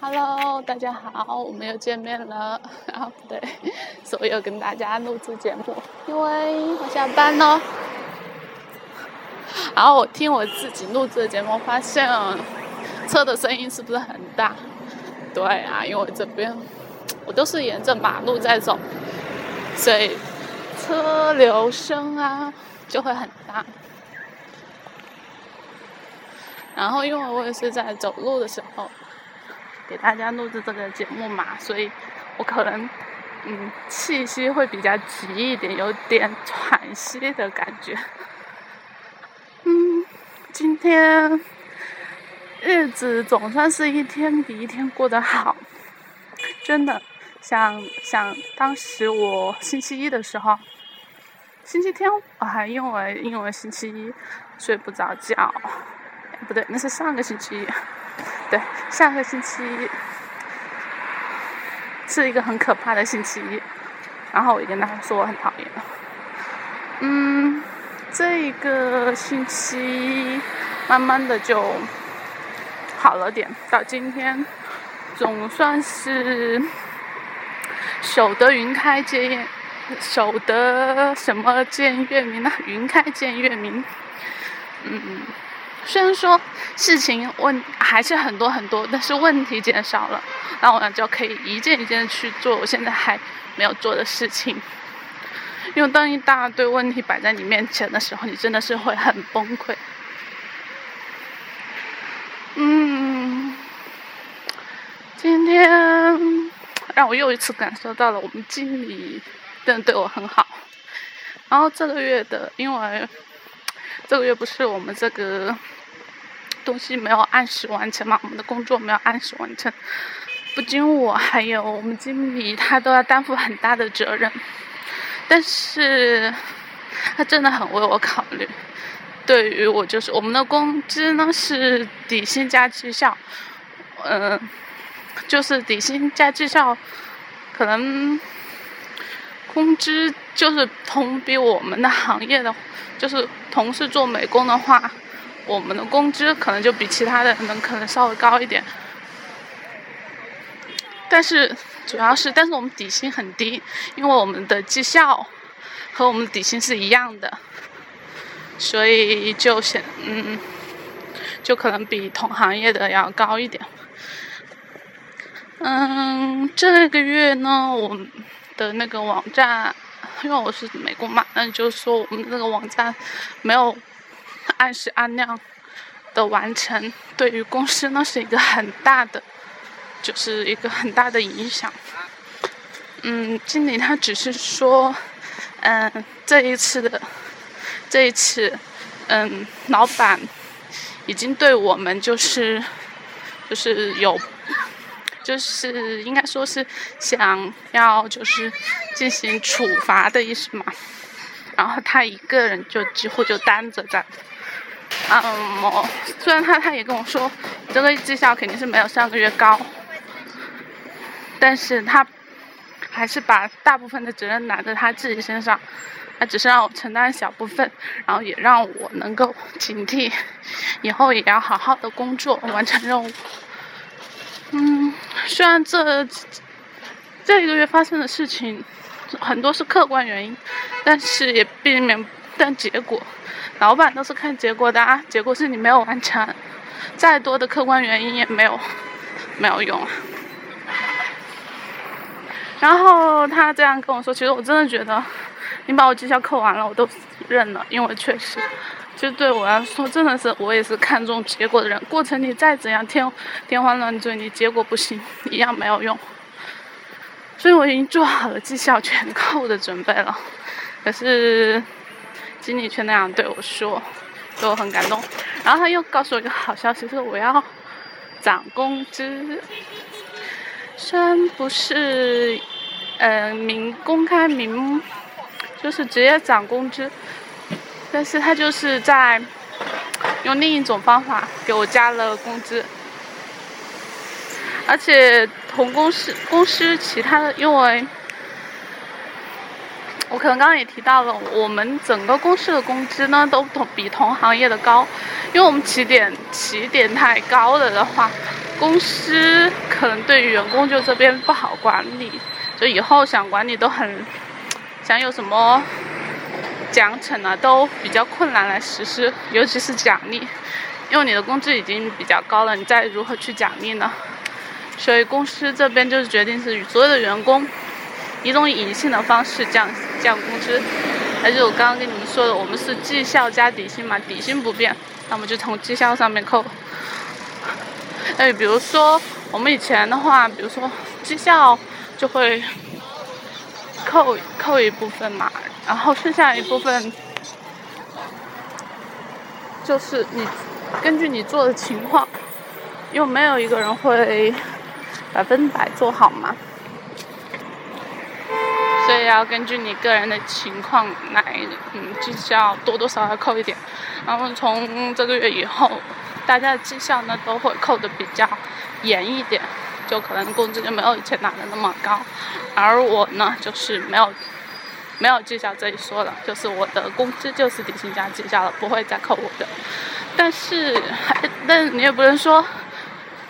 Hello，大家好，我们又见面了。啊，不对，所以又跟大家录制节目，因为我下班了。然后我听我自己录制的节目，发现车的声音是不是很大？对啊，因为我这边我都是沿着马路在走，所以车流声啊就会很大。然后因为我也是在走路的时候。给大家录制这个节目嘛，所以我可能嗯气息会比较急一点，有点喘息的感觉。嗯，今天日子总算是一天比一天过得好，真的想想当时我星期一的时候，星期天我还因为因为星期一睡不着觉，不对，那是上个星期一。对，下个星期一是一个很可怕的星期一，然后我跟他说我很讨厌。嗯，这个星期慢慢的就好了点，到今天总算是守得云开见守得什么见月明呢？云开见月明。嗯。虽然说事情问还是很多很多，但是问题减少了，那我呢就可以一件一件去做我现在还没有做的事情。因为当一大堆问题摆在你面前的时候，你真的是会很崩溃。嗯，今天让我又一次感受到了我们经理真的对我很好。然后这个月的，因为这个月不是我们这个。东西没有按时完成嘛？我们的工作没有按时完成，不仅我，还有我们经理，他都要担负很大的责任。但是，他真的很为我考虑。对于我，就是我们的工资呢是底薪加绩效，嗯，就是底薪加绩效，可能工资就是同比我们的行业的，就是同事做美工的话。我们的工资可能就比其他的人可能稍微高一点，但是主要是，但是我们底薪很低，因为我们的绩效和我们底薪是一样的，所以就显嗯，就可能比同行业的要高一点。嗯，这个月呢，我的那个网站，因为我是美工嘛，那就是说我们那个网站没有。按时按量的完成，对于公司呢是一个很大的，就是一个很大的影响。嗯，经理他只是说，嗯，这一次的，这一次，嗯，老板已经对我们就是，就是有，就是应该说是想要就是进行处罚的意思嘛。然后他一个人就几乎就担着在。嗯，虽然他他也跟我说，这个绩效肯定是没有上个月高，但是他还是把大部分的责任拿在他自己身上，他只是让我承担小部分，然后也让我能够警惕，以后也要好好的工作，完成任务。嗯，虽然这这一个月发生的事情很多是客观原因，但是也避免但结果。老板都是看结果的啊，结果是你没有完成，再多的客观原因也没有没有用。然后他这样跟我说，其实我真的觉得，你把我绩效扣完了，我都认了，因为确实，其实对我来说，真的是我也是看重结果的人。过程你再怎样天天花乱坠，你结果不行，一样没有用。所以我已经做好了绩效全扣的准备了，可是。经理却那样对我说，我很感动。然后他又告诉我一个好消息，说我要涨工资。虽然不是，嗯，明公开明，就是直接涨工资，但是他就是在用另一种方法给我加了工资。而且同公司公司其他的，因为。我可能刚刚也提到了，我们整个公司的工资呢都同比同行业的高，因为我们起点起点太高了的话，公司可能对于员工就这边不好管理，就以后想管理都很，想有什么奖惩啊都比较困难来实施，尤其是奖励，因为你的工资已经比较高了，你再如何去奖励呢？所以公司这边就是决定是与所有的员工一种隐性的方式降降工资，还是我刚刚跟你们说的，我们是绩效加底薪嘛，底薪不变，那么就从绩效上面扣。哎，比如说我们以前的话，比如说绩效就会扣扣一部分嘛，然后剩下一部分就是你根据你做的情况，因为没有一个人会百分百做好嘛，要根据你个人的情况来，嗯，绩效多多少少扣一点，然后从这个月以后。大家的绩效呢都会扣的比较严一点，就可能工资就没有以前拿的那么高，而我呢就是没有没有绩效这一说了，就是我的工资就是底薪加绩效了，不会再扣我的。但是还但你也不能说，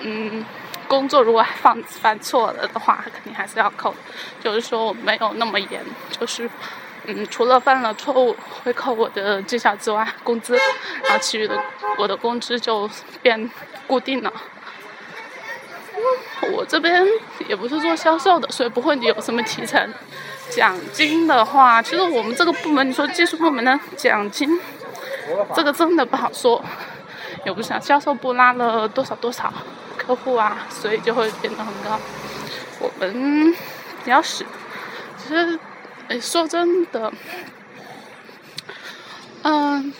嗯，工作如果犯犯错了的话，肯定还是要扣，就是说我没有那么严，就是。嗯，除了犯了错误会扣我的绩效之外，工资，然后其余的我的工资就变固定了。我这边也不是做销售的，所以不会有什么提成。奖金的话，其实我们这个部门，你说技术部门的奖金，这个真的不好说。也不想销售部拉了多少多少客户啊，所以就会变得很高。我们比较实，其实。说真的，嗯，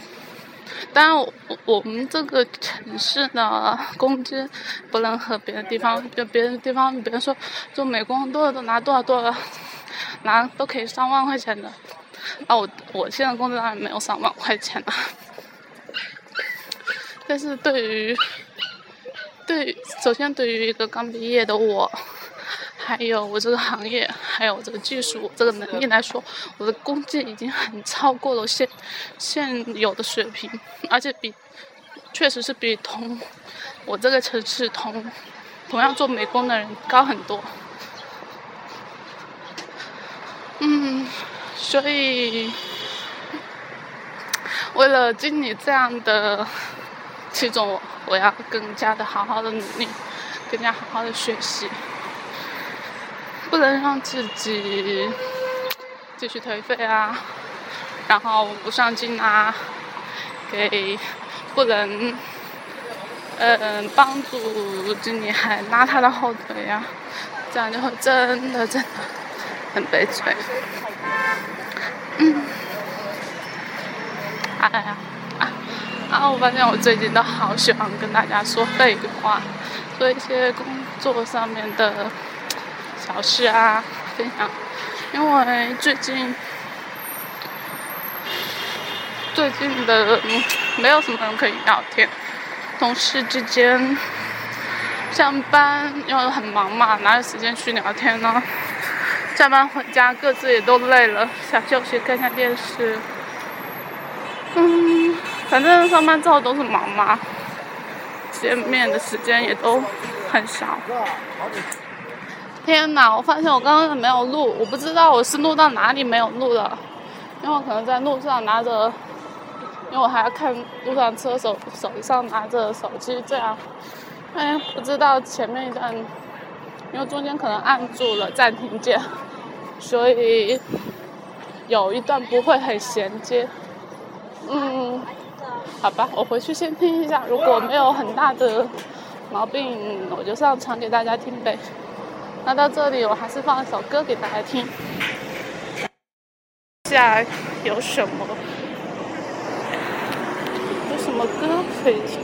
当然我我们这个城市的工资不能和别的地方，就别的地方，比如说做美工多少都拿多少多少，拿都可以上万块钱的，啊，我我现在工资当然没有上万块钱了，但是对于，对，首先对于一个刚毕业的我。还有我这个行业，还有我这个技术，这个能力来说，我的工资已经很超过了现现有的水平，而且比确实是比同我这个城市同同样做美工的人高很多。嗯，所以为了经历这样的其中，我要更加的好好的努力，更加好好的学习。不能让自己继续颓废啊，然后不上进啊，给不能嗯帮助经理还拉他的后腿呀，这样就会真的真的很悲催。嗯，哎呀啊啊！我发现我最近都好喜欢跟大家说废话，说一些工作上面的。小事啊，分享，因为最近最近的没有什么人可以聊天，同事之间上班因为很忙嘛，哪有时间去聊天呢？下班回家各自也都累了，想休息看看电视。嗯，反正上班之后都是忙嘛，见面的时间也都很少。天哪！我发现我刚刚没有录，我不知道我是录到哪里没有录了，因为我可能在路上拿着，因为我还要看路上车手手上拿着手机这样，哎，不知道前面一段，因为中间可能按住了暂停键，所以有一段不会很衔接。嗯，好吧，我回去先听一下，如果没有很大的毛病，我就上传给大家听呗。那到这里，我还是放一首歌给大家听。下有什么？有什么歌可以听？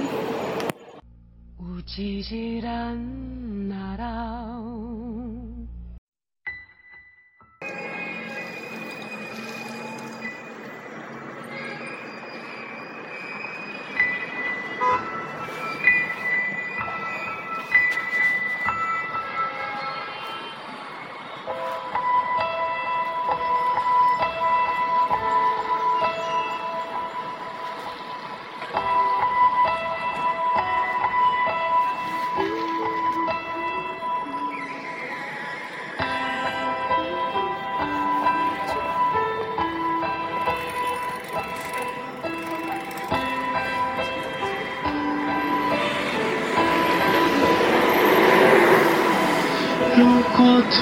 如果痛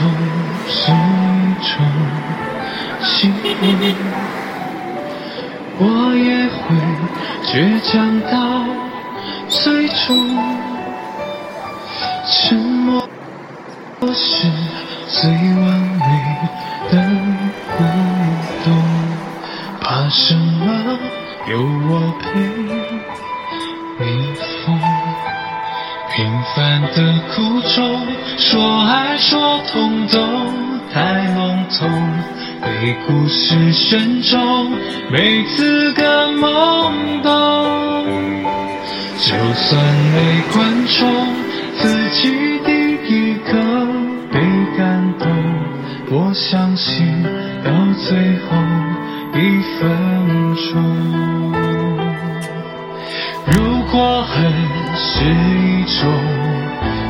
是一种幸福，我也会倔强到最终。沉默是最完美的互动，怕什么？有我陪你。平凡的苦衷，说爱说痛都太笼统，被故事选中，没资格懵懂。就算没观众，自己第一个被感动，我相信到最后一分钟。如果恨是一种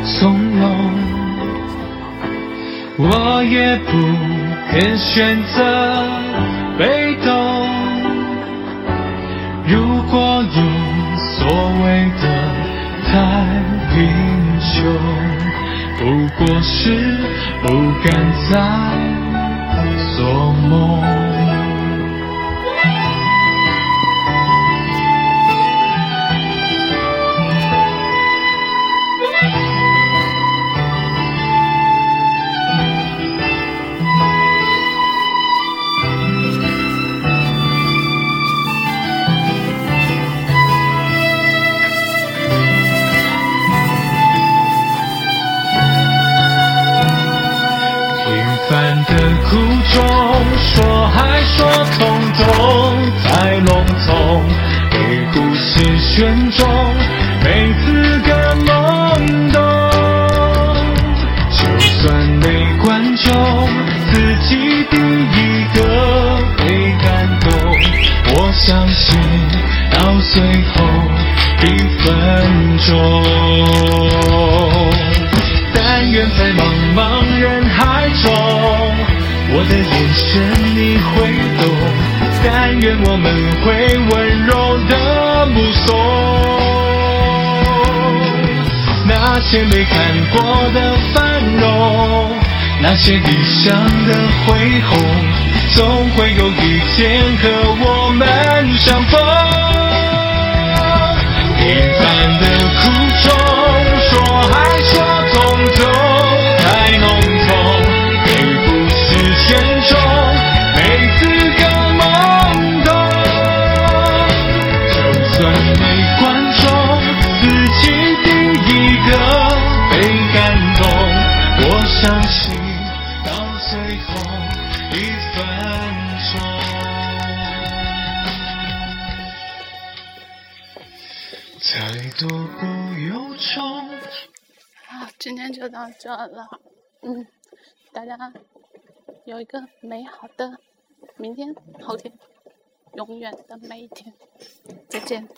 从容，我也不肯选择被动。如果有所谓的太英雄，不过是不敢再的苦衷，说爱说痛都太笼统，被故事选中，没资格懵懂。就算没观众，自己第一个被感动，我相信到最后一分钟。但愿的眼神你会懂。但愿我们会温柔的目送，那些没看过的繁荣，那些理想的恢宏，总会有一天和我们相逢。平凡的苦衷，最后一分钟。再多不由衷。啊，今天就到这了。嗯，大家有一个美好的明天、后天、永远的每一天。再见。